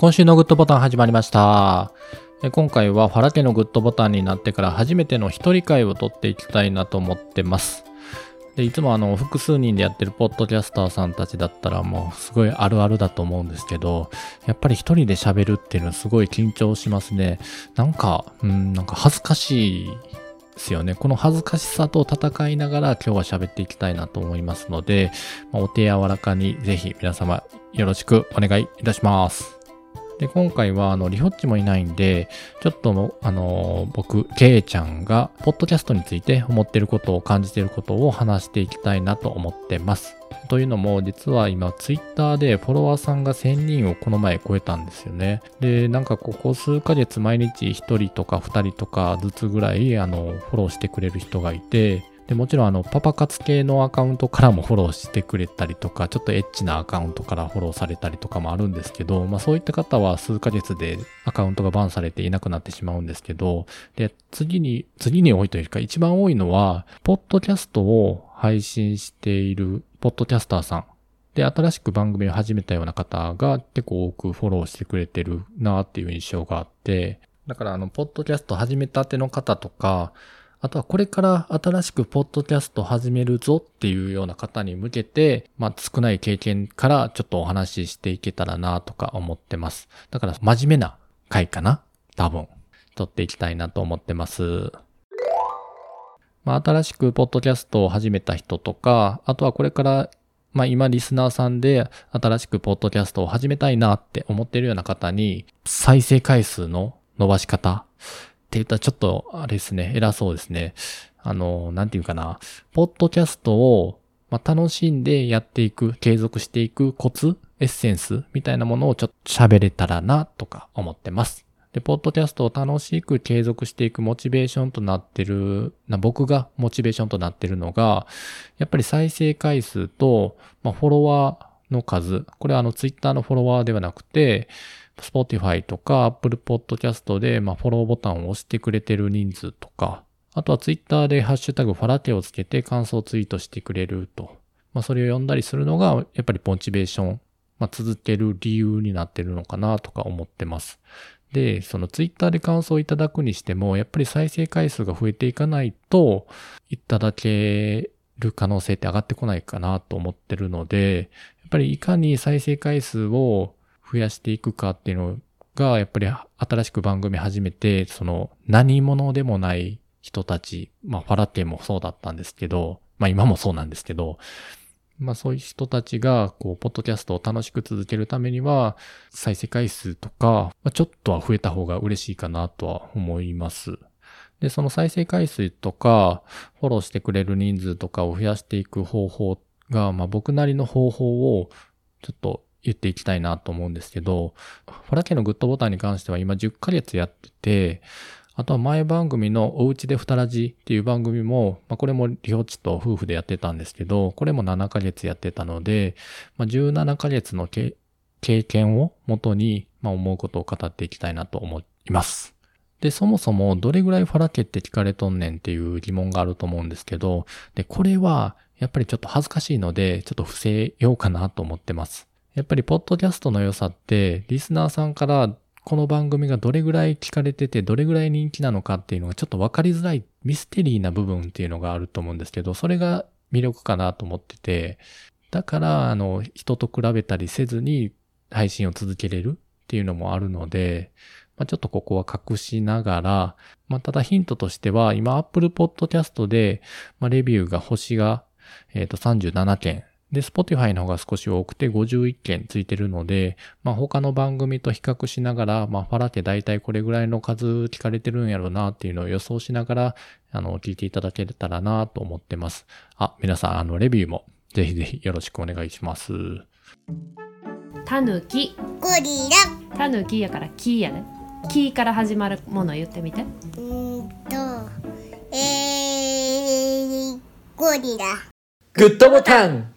今週のグッドボタン始まりました。今回はファラテのグッドボタンになってから初めての一人会を撮っていきたいなと思ってます。でいつもあの複数人でやってるポッドキャスターさんたちだったらもうすごいあるあるだと思うんですけど、やっぱり一人で喋るっていうのはすごい緊張しますね。なんか、うん、なんか恥ずかしいですよね。この恥ずかしさと戦いながら今日は喋っていきたいなと思いますので、まあお手柔らかにぜひ皆様よろしくお願いいたします。で、今回は、あの、リホッチもいないんで、ちょっと、あの僕、ケイちゃんが、ポッドキャストについて思ってることを感じてることを話していきたいなと思ってます。というのも、実は今、ツイッターでフォロワーさんが1000人をこの前超えたんですよね。で、なんかここ数ヶ月毎日1人とか2人とかずつぐらい、あの、フォローしてくれる人がいて、で、もちろんあの、パパ活系のアカウントからも フォローしてくれたりとか、ちょっとエッチなアカウントからフォローされたりとかもあるんですけど、まあそういった方は数ヶ月でアカウントがバンされていなくなってしまうんですけど、で、次に、次に多いというか一番多いのは、ポッドキャストを配信しているポッドキャスターさん。で、新しく番組を始めたような方が結構多くフォローしてくれてるなっていう印象があって、だからあの、ポッドキャスト始めたての方とか、あとはこれから新しくポッドキャスト始めるぞっていうような方に向けて、まあ少ない経験からちょっとお話ししていけたらなとか思ってます。だから真面目な回かな？多分。撮っていきたいなと思ってます。まあ新しくポッドキャストを始めた人とか、あとはこれからまあ今リスナーさんで新しくポッドキャストを始めたいなって思ってるような方に再生回数の伸ばし方言ったらちょっとあれですね、偉そうですね。あの、なんていうかな、ポッドキャストを、まあ、楽しんでやっていく、継続していくコツ、エッセンスみたいなものをちょっと喋れたらなとか思ってます。で、ポッドキャストを楽しく継続していくモチベーションとなってる、な僕がモチベーションとなってるのが、やっぱり再生回数と、まあ、フォロワーの数、これはあのツイッターのフォロワーではなくて、Spotify とか Apple Podcast で、まあ、フォローボタンを押してくれてる人数とか、あとは Twitter でハッシュタグファラテをつけて感想ツイートしてくれると。まあ、それを読んだりするのが、やっぱりモチベーション、まあ、続ける理由になってるのかなとか思ってます。で、その Twitter で感想をいただくにしても、やっぱり再生回数が増えていかないと、いただける可能性って上がってこないかなと思ってるので、やっぱりいかに再生回数を増やしていくかっていうのが、やっぱり新しく番組始めて、その何者でもない人たち、まあファラテもそうだったんですけど、まあ今もそうなんですけど、まあそういう人たちが、こう、ポッドキャストを楽しく続けるためには、再生回数とか、まあ、ちょっとは増えた方が嬉しいかなとは思います。で、その再生回数とか、フォローしてくれる人数とかを増やしていく方法が、まあ僕なりの方法を、ちょっと言っていきたいなと思うんですけど、ファラ家のグッドボタンに関しては今10ヶ月やってて、あとは前番組のおうちで二ラジっていう番組も、まあこれもリホッチと夫婦でやってたんですけど、これも7ヶ月やってたので、まあ17ヶ月の経験をもとに、まあ思うことを語っていきたいなと思います。で、そもそもどれぐらいファラ家って聞かれとんねんっていう疑問があると思うんですけど、で、これはやっぱりちょっと恥ずかしいので、ちょっと伏せようかなと思ってます。やっぱりポッドキャストの良さって、リスナーさんからこの番組がどれぐらい聞かれてて、どれぐらい人気なのかっていうのがちょっと分かりづらいミステリーな部分っていうのがあると思うんですけど、それが魅力かなと思ってて、だから、あの、人と比べたりせずに配信を続けれるっていうのもあるので、まあ、ちょっとここは隠しながら、まあ、ただヒントとしては、今 Apple Podcast で、まあ、レビューが星が、えっ、と37件。で、Spotify の方が少し多くて51件ついてるので、まあ、他の番組と比較しながら、まあ、ファラテ大体これぐらいの数聞かれてるんやろうなっていうのを予想しながら、あの、聞いていただけたらなと思ってます。あ、皆さん、あの、レビューもぜひぜひよろしくお願いします。たぬき。ゴリラ。たぬきやからきやね。きから始まるもの言ってみて。うーんとえー、ゴリラ。グッドボタン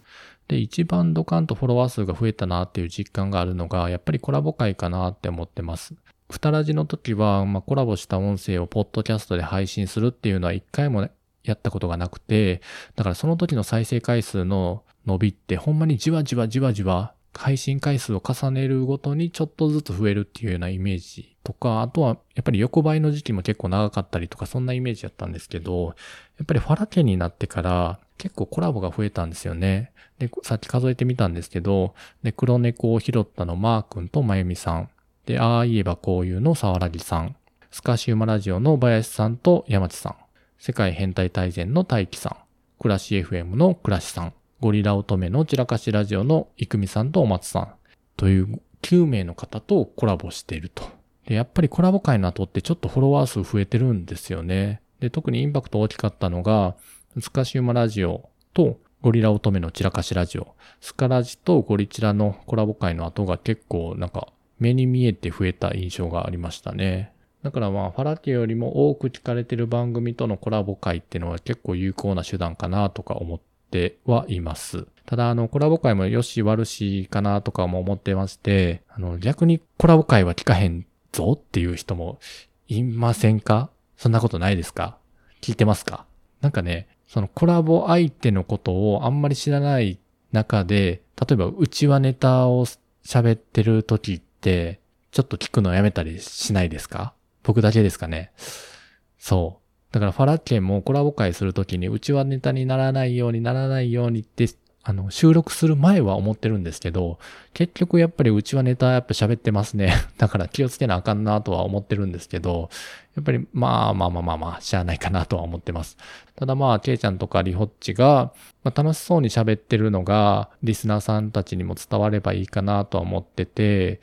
で、一番ドカンとフォロワー数が増えたなっていう実感があるのが、やっぱりコラボ会かなって思ってます。ふたらじの時は、まあ、コラボした音声をポッドキャストで配信するっていうのは一回もやったことがなくて、だからその時の再生回数の伸びってほんまにじわじわじわじわ配信回数を重ねるごとにちょっとずつ増えるっていうようなイメージとか、あとはやっぱり横ばいの時期も結構長かったりとか、そんなイメージだったんですけど、やっぱりファラケになってから結構コラボが増えたんですよね。で、さっき数えてみたんですけど、で、黒猫を拾ったのマー君とまゆみさん。で、ああ言えばこういうの沢良木さん。スカシウマラジオの林さんと山地さん。世界変態大全の大輝さん。暮らし FM の暮らしさん。ゴリラ乙女の散らかしラジオのいくみさんとお松さん。という9名の方とコラボしていると。で、やっぱりコラボ会の後ってちょっとフォロワー数増えてるんですよね。で、特にインパクト大きかったのが、スカシウマラジオとゴリラ乙女の散らかしラジオ。スカラジとゴリチラのコラボ会の後が結構なんか目に見えて増えた印象がありましたね。だからまあ、ファラティよりも多く聞かれてる番組とのコラボ会っていうのは結構有効な手段かなとか思ってはいます。ただ、あの、コラボ会もよし悪しかなとかも思ってまして、あの、逆にコラボ会は聞かへんぞっていう人もいませんか？そんなことないですか？聞いてますか？なんかね、そのコラボ相手のことをあんまり知らない中で、例えば内輪ネタを喋ってる時って、ちょっと聞くのやめたりしないですか？僕だけですかね。そう。だからファラッケンもコラボ会するときにうちはネタにならないようにならないようにってあの、収録する前は思ってるんですけど、結局やっぱりうちはネタやっぱ喋ってますね。だから気をつけなあかんなとは思ってるんですけど、やっぱりまあまあまあまあまあ、しゃあないかなとは思ってます。ただまあ、ケイちゃんとかリホッチが、まあ、楽しそうに喋ってるのが、リスナーさんたちにも伝わればいいかなとは思ってて、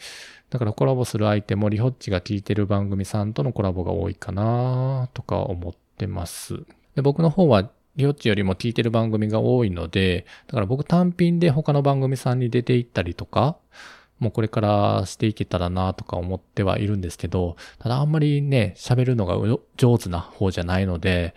だからコラボする相手もリホッチが聞いてる番組さんとのコラボが多いかなとか思ってます。で僕の方はリオッチよりも聞いてる番組が多いので、だから僕単品で他の番組さんに出て行ったりとか、もうこれからしていけたらなとか思ってはいるんですけど、ただあんまりね、喋るのが上手な方じゃないので、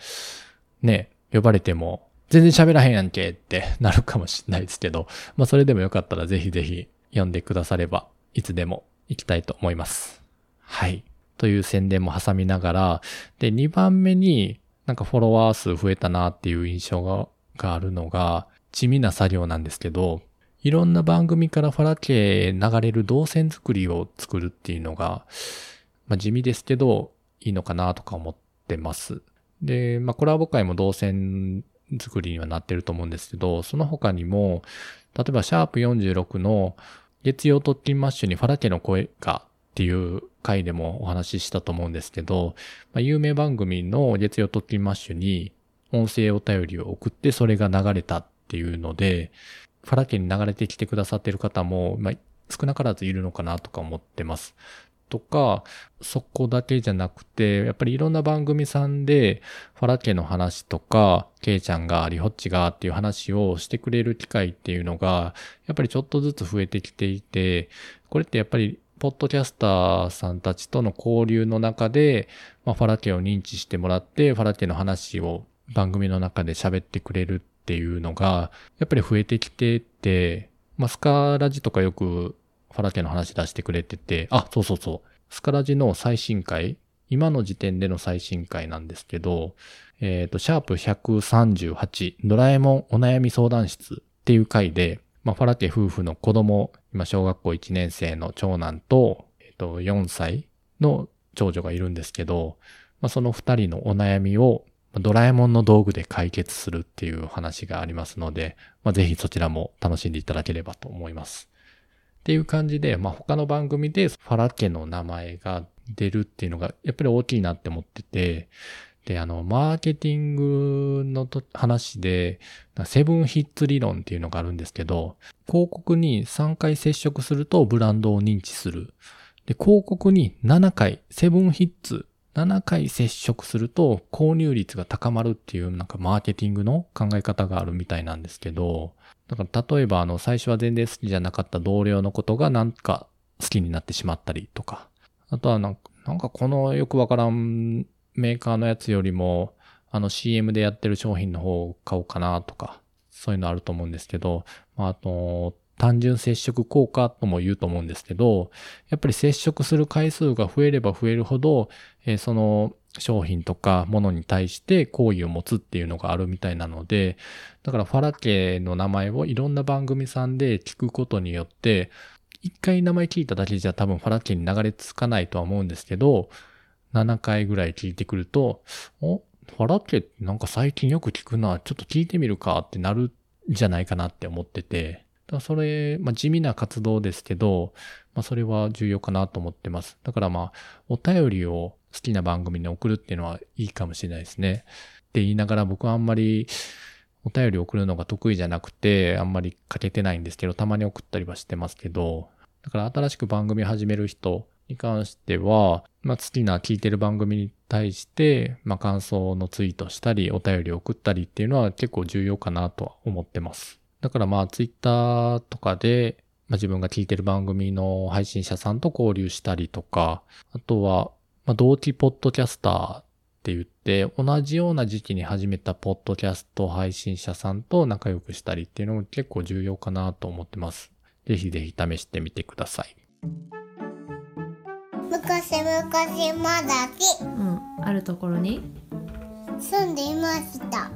ね、呼ばれても全然喋らへんやんけってなるかもしれないですけど、まあそれでもよかったらぜひぜひ読んでくださればいつでも行きたいと思います。はい。という宣伝も挟みながら、で、2番目になんかフォロワー数増えたなっていう印象ががあるのが、地味な作業なんですけど、いろんな番組からファラケ流れる動線作りを作るっていうのが、まあ、地味ですけど、いいのかなとか思ってます。で、まあ、コラボ会も導線作りにはなってると思うんですけど、その他にも、例えば、シャープ46の月曜トッキンマッシュにファラ家の声かっていう回でもお話ししたと思うんですけど、まあ、有名番組の月曜トッキンマッシュに音声お便りを送ってそれが流れたっていうので、ファラ家に流れてきてくださってる方も、まあ、少なからずいるのかなとか思ってます。とか、そこだけじゃなくて、やっぱりいろんな番組さんで、ファラ家の話とか、ケイちゃんが、リホッチがっていう話をしてくれる機会っていうのが、やっぱりちょっとずつ増えてきていて、これってやっぱり、ポッドキャスターさんたちとの交流の中で、まあ、ファラ家を認知してもらって、ファラ家の話を番組の中で喋ってくれるっていうのが、やっぱり増えてきてて、まあ、スカラジとかよくファラ家の話出してくれてて、あ、そうそうそう。スカラジの最新回、今の時点での最新回なんですけど、えっ、ー、と、シャープ138、ドラえもんお悩み相談室っていう回で、まあ、ファラ家夫婦の子供、今小学校1年生の長男と、えっ、ー、と、4歳の長女がいるんですけど、まあ、その2人のお悩みをドラえもんの道具で解決するっていう話がありますので、まあ、ぜひそちらも楽しんでいただければと思います。っていう感じで、まあ、他の番組でファラ家の名前が出るっていうのがやっぱり大きいなって思ってて、で、あの、マーケティングの話で、セブンヒッツ理論っていうのがあるんですけど、広告に3回接触するとブランドを認知する。で、広告に7回、セブンヒッツ、7回接触すると購入率が高まるっていうなんかマーケティングの考え方があるみたいなんですけど、だから例えばあの最初は全然好きじゃなかった同僚のことがなんか好きになってしまったりとか。あとはなんかこのよくわからんメーカーのやつよりもあの CM でやってる商品の方を買おうかなとか、そういうのあると思うんですけど、まあ、あと、単純接触効果とも言うと思うんですけど、やっぱり接触する回数が増えれば増えるほど、えー、その商品とかものに対して好意を持つっていうのがあるみたいなので、だからファラ家の名前をいろんな番組さんで聞くことによって、一回名前聞いただけじゃ多分ファラ家に流れ着かないとは思うんですけど、7回ぐらい聞いてくると、おファラ家ってなんか最近よく聞くな、ちょっと聞いてみるかってなるんじゃないかなって思ってて、だそれ、まあ地味な活動ですけど、まあそれは重要かなと思ってます。だからまあ、お便りを好きな番組に送るっていうのはいいかもしれないですね。って言いながら僕はあんまりお便り送るのが得意じゃなくて、あんまり書けてないんですけど、たまに送ったりはしてますけど、だから新しく番組始める人に関しては、まあ好きな聞いてる番組に対して、まあ感想のツイートしたり、お便りを送ったりっていうのは結構重要かなとは思ってます。だからまあツイッターとかで、まあ自分が聞いてる番組の配信者さんと交流したりとか、あとは、まあ同期ポッドキャスターって言って、同じような時期に始めたポッドキャスト配信者さんと仲良くしたりっていうのも結構重要かなと思ってます。ぜひぜひ試してみてください。昔々まだきうんあるところに？住んでいました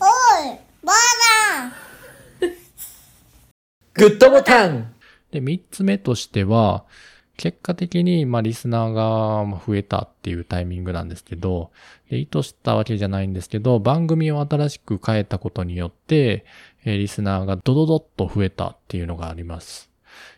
おいばあさんグッドボタンで、三つ目としては、結果的に、まあ、リスナーが増えたっていうタイミングなんですけど、で意図したわけじゃないんですけど、番組を新しく変えたことによって、えリスナーがドドドッと増えたっていうのがあります。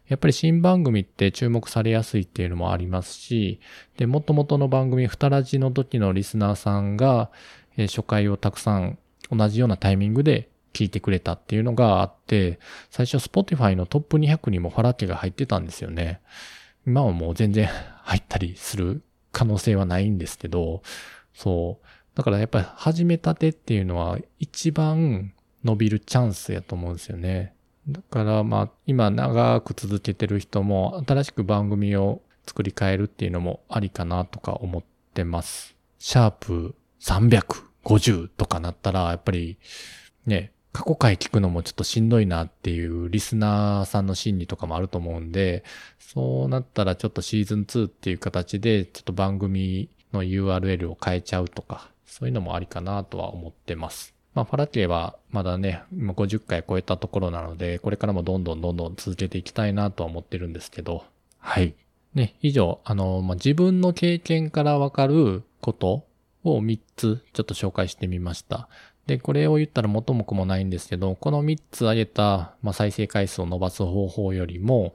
やっぱり新番組って注目されやすいっていうのもありますし、で、元々の番組、ふたらじの時のリスナーさんが、え初回をたくさん同じようなタイミングで聞いてくれたっていうのがあって、最初 Spotify のトップ200にもファラ家が入ってたんですよね。今はもう全然入ったりする可能性はないんですけど、そう。だからやっぱり始めたてっていうのは一番伸びるチャンスやと思うんですよね。だからまあ今長く続けてる人も新しく番組を作り変えるっていうのもありかなとか思ってます。シャープ350とかなったらやっぱりね、過去回聞くのもちょっとしんどいなっていうリスナーさんの心理とかもあると思うんで、そうなったらちょっとシーズン2っていう形でちょっと番組の URL を変えちゃうとか、そういうのもありかなとは思ってます。まあ、ファラケはまだね、今50回超えたところなので、これからもどんどんどんどん続けていきたいなとは思ってるんですけど、はい。ね、以上、あの、まあ、自分の経験からわかることを3つちょっと紹介してみました。で、これを言ったら元も子もないんですけど、この3つ挙げた、まあ、再生回数を伸ばす方法よりも、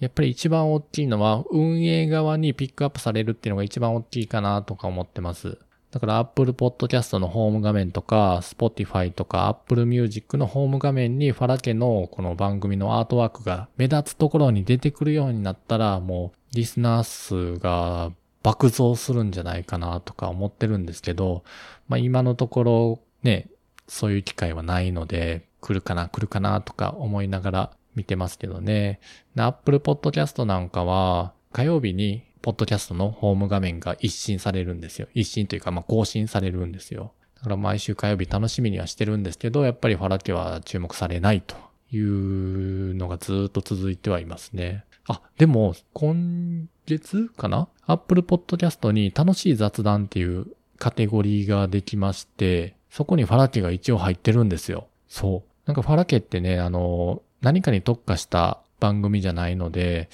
やっぱり一番大きいのは、運営側にピックアップされるっていうのが一番大きいかなとか思ってます。だから Apple Podcast のホーム画面とか、Spotify とか Apple Music のホーム画面にファラ家のこの番組のアートワークが目立つところに出てくるようになったら、もうリスナー数が爆増するんじゃないかなとか思ってるんですけど、まあ今のところね、そういう機会はないので、来るかな来るかなとか思いながら見てますけどね。Apple Podcast なんかは火曜日にポッドキャストのホーム画面が一新されるんですよ。一新というか、まあ更新されるんですよ。だから毎週火曜日楽しみにはしてるんですけど、やっぱりファラ家は注目されないというのがずっと続いてはいますね。あ、でも、今月かな ?Apple Podcast に楽しい雑談っていうカテゴリーができまして、そこにファラ家が一応入ってるんですよ。そう。なんかファラ家ってね、あの、何かに特化した番組じゃないので、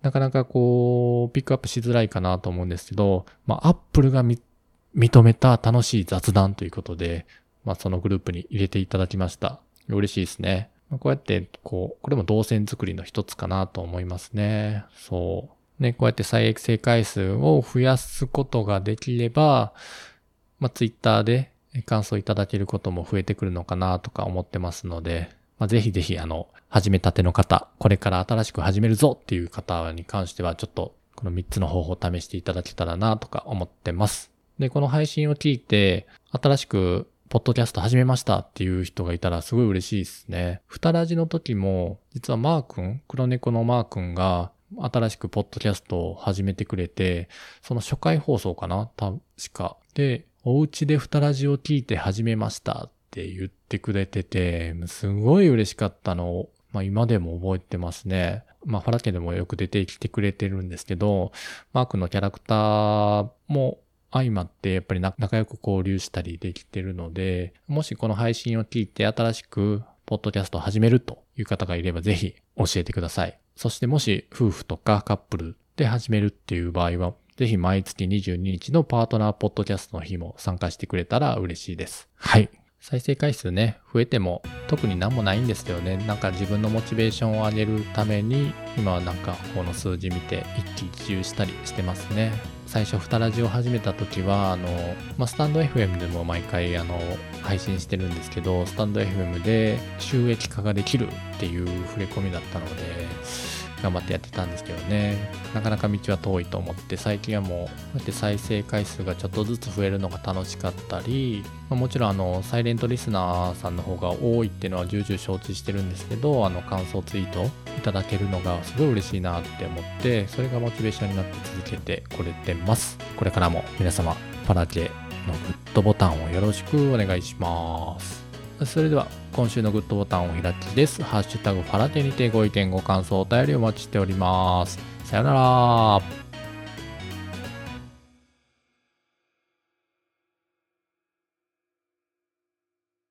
なかなかこう、ピックアップしづらいかなと思うんですけど、まあ、アップルがみ認めた楽しい雑談ということで、まあ、そのグループに入れていただきました。嬉しいですね。まあこうやって、こう、これも動線作りの一つかなと思いますね。そう。ね、こうやって再生回数を増やすことができれば、まあ、ツイッターで感想いただけることも増えてくるのかなとか思ってますので、まあ、ぜひぜひ、あの、始めたての方、これから新しく始めるぞっていう方に関しては、ちょっと、この3つの方法を試していただけたらなとか思ってます。で、この配信を聞いて、新しく、ポッドキャスト始めましたっていう人がいたらすごい嬉しいですね。ふたらじの時も、実はマー君、黒猫のマー君が、新しくポッドキャストを始めてくれて、その初回放送かな確か。で、お家でふたらじを聞いて始めましたって言ってくれてて、すごい嬉しかったのを、まあ今でも覚えてますね。まあ、ファラ家でもよく出てきてくれてるんですけど、マークのキャラクターも相まってやっぱり仲良く交流したりできてるので、もしこの配信を聞いて新しくポッドキャストを始めるという方がいればぜひ教えてください。そしてもし夫婦とかカップルで始めるっていう場合は、ぜひ毎月22日のパートナーポッドキャストの日も参加してくれたら嬉しいです。はい。再生回数ね、増えても特になんもないんですけどね、なんか自分のモチベーションを上げるために、今はなんかこの数字見て一喜一憂したりしてますね。最初、ふたラジを始めた時は、あの、まあ、スタンド FM でも毎回、あの、配信してるんですけど、スタンド FM で収益化ができるっていう触れ込みだったので、頑張ってやってたんですけどね、なかなか道は遠いと思って、最近はもう、こうやって再生回数がちょっとずつ増えるのが楽しかったり、まあ、もちろんあの、サイレントリスナーさんの方が多いっていうのは重々承知してるんですけど、あの、感想ツイートいただけるのがすごい嬉しいなって思って、それがモチベーションになって続けてこれてます。これからも皆様、パラケのグッドボタンをよろしくお願いします。それでは今週のグッドボタンを開きです。ハッシュタグファラテにてご意見ご感想お便りお待ちしております。さよなら